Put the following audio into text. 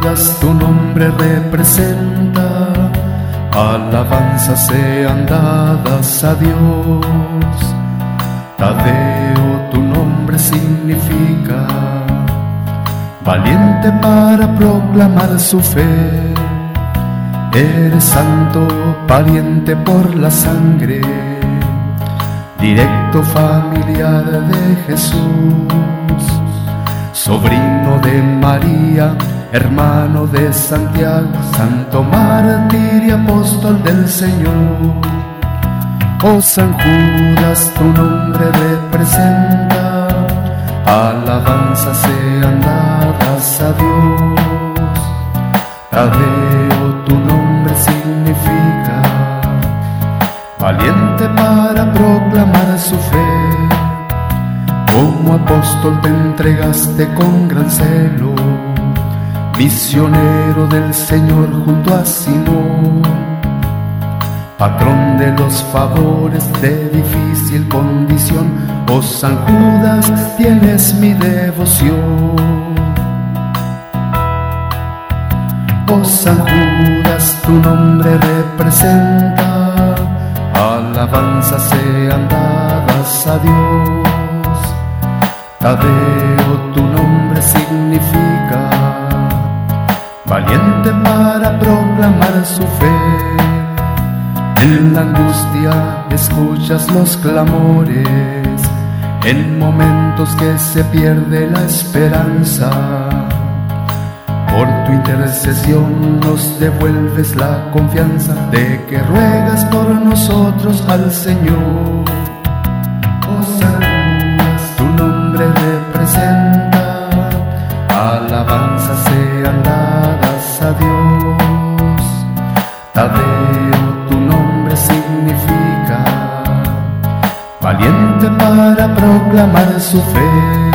Tu nombre representa, alabanzas sean dadas a Dios. Tadeo tu nombre significa, valiente para proclamar su fe. Eres santo, valiente por la sangre, directo familiar de Jesús, sobrino de María, hermano de Santiago, santo mártir y apóstol del Señor. Oh San Judas, tu nombre representa, alabanzas sean dadas a Dios. Tadeo, tu nombre significa, valiente para proclamar su fe. Como apóstol te entregaste con gran celo, misionero del Señor junto a Simón, patrón de los favores de difícil condición, oh San Judas, tienes mi devoción. Oh San Judas, tu nombre representa, alabanzas sean dadas a Dios. Tadeo, tu nombre significa, valiente para proclamar su fe. En la angustia escuchas los clamores, en momentos que se pierde la esperanza. Por tu intercesión nos devuelves la confianza de que ruegas por nosotros al Señor. Oh tu nombre representa, alabanzas valiente para proclamar su fe.